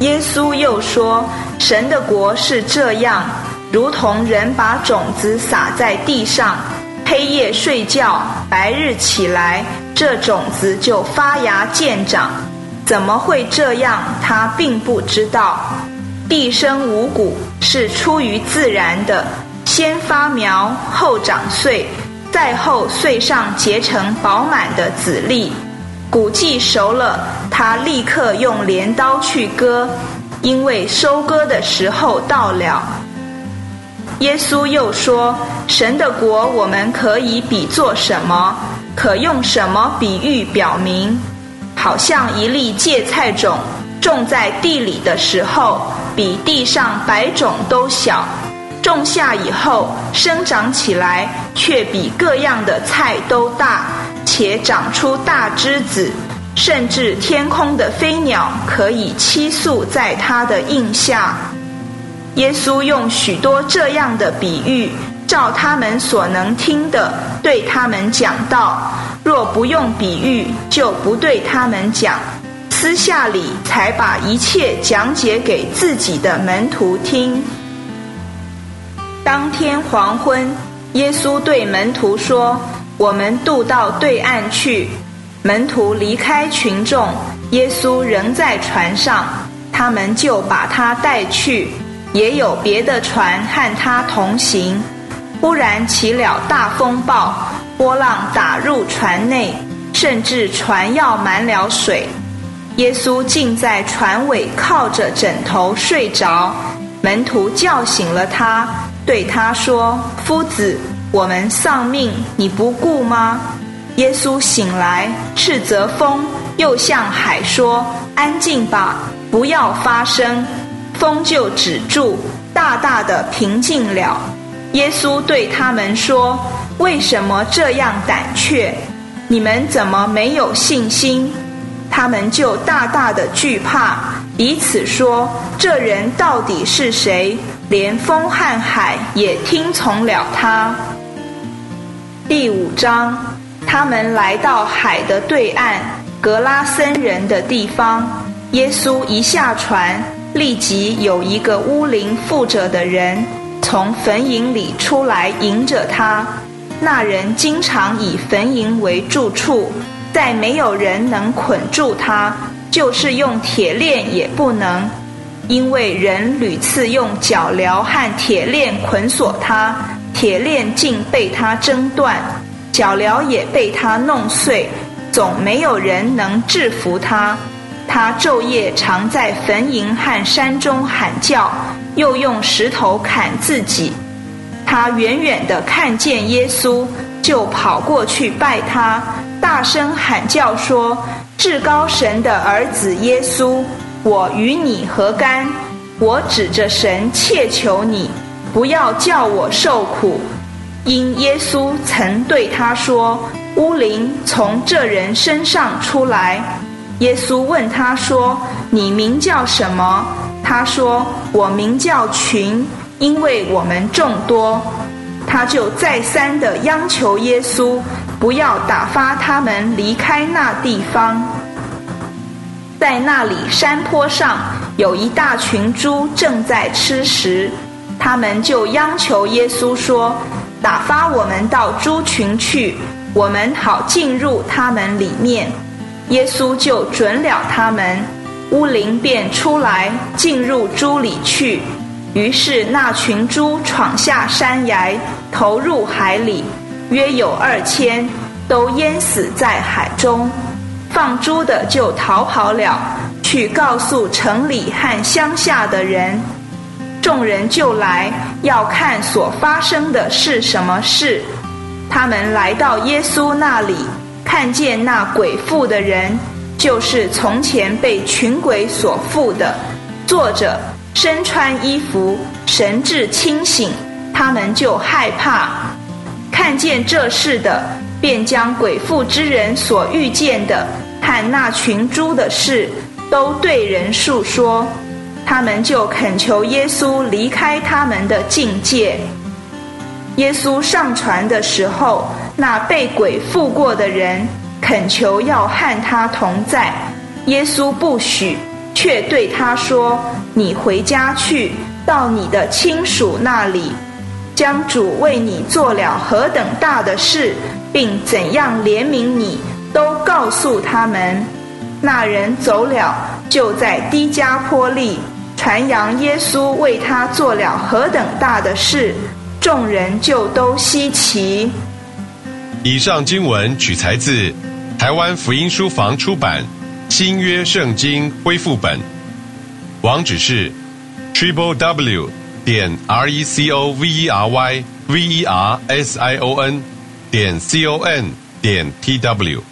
耶稣又说：“神的国是这样，如同人把种子撒在地上，黑夜睡觉，白日起来，这种子就发芽见长。怎么会这样？他并不知道。地生五谷是出于自然的，先发苗，后长穗，再后穗上结成饱满的籽粒。”谷季熟了，他立刻用镰刀去割，因为收割的时候到了。耶稣又说：“神的国，我们可以比作什么？可用什么比喻表明？好像一粒芥菜种种在地里的时候，比地上百种都小；种下以后，生长起来，却比各样的菜都大。”且长出大枝子，甚至天空的飞鸟可以栖宿在它的印下。耶稣用许多这样的比喻，照他们所能听的，对他们讲道；若不用比喻，就不对他们讲。私下里才把一切讲解给自己的门徒听。当天黄昏，耶稣对门徒说。我们渡到对岸去，门徒离开群众，耶稣仍在船上，他们就把他带去。也有别的船和他同行。忽然起了大风暴，波浪打入船内，甚至船要满了水。耶稣竟在船尾靠着枕头睡着，门徒叫醒了他，对他说：“夫子。”我们丧命，你不顾吗？耶稣醒来，斥责风，又向海说：“安静吧，不要发声。”风就止住，大大的平静了。耶稣对他们说：“为什么这样胆怯？你们怎么没有信心？”他们就大大的惧怕，彼此说：“这人到底是谁？连风和海也听从了他。”第五章，他们来到海的对岸，格拉森人的地方。耶稣一下船，立即有一个乌灵附着的人从坟茔里出来迎着他。那人经常以坟茔为住处，再没有人能捆住他，就是用铁链也不能，因为人屡次用脚镣和铁链捆锁他。铁链竟被他挣断，脚镣也被他弄碎，总没有人能制服他。他昼夜常在坟茔和山中喊叫，又用石头砍自己。他远远的看见耶稣，就跑过去拜他，大声喊叫说：“至高神的儿子耶稣，我与你何干？我指着神切求你。”不要叫我受苦，因耶稣曾对他说：“乌灵从这人身上出来。”耶稣问他说：“你名叫什么？”他说：“我名叫群，因为我们众多。”他就再三的央求耶稣不要打发他们离开那地方。在那里山坡上有一大群猪正在吃食。他们就央求耶稣说：“打发我们到猪群去，我们好进入他们里面。”耶稣就准了他们，乌灵便出来进入猪里去。于是那群猪闯下山崖，投入海里，约有二千，都淹死在海中。放猪的就逃跑了，去告诉城里和乡下的人。众人就来要看所发生的是什么事。他们来到耶稣那里，看见那鬼附的人，就是从前被群鬼所附的，坐着，身穿衣服，神志清醒。他们就害怕。看见这事的，便将鬼附之人所遇见的和那群猪的事，都对人述说。他们就恳求耶稣离开他们的境界。耶稣上船的时候，那被鬼附过的人恳求要和他同在，耶稣不许，却对他说：“你回家去，到你的亲属那里，将主为你做了何等大的事，并怎样怜悯你，都告诉他们。”那人走了，就在低加坡利传扬耶稣为他做了何等大的事，众人就都稀奇。以上经文取材自台湾福音书房出版。新约圣经恢复本，网址是 triple w 点 r e c o v e r y v e r s i o n 点 c o n 点 t w。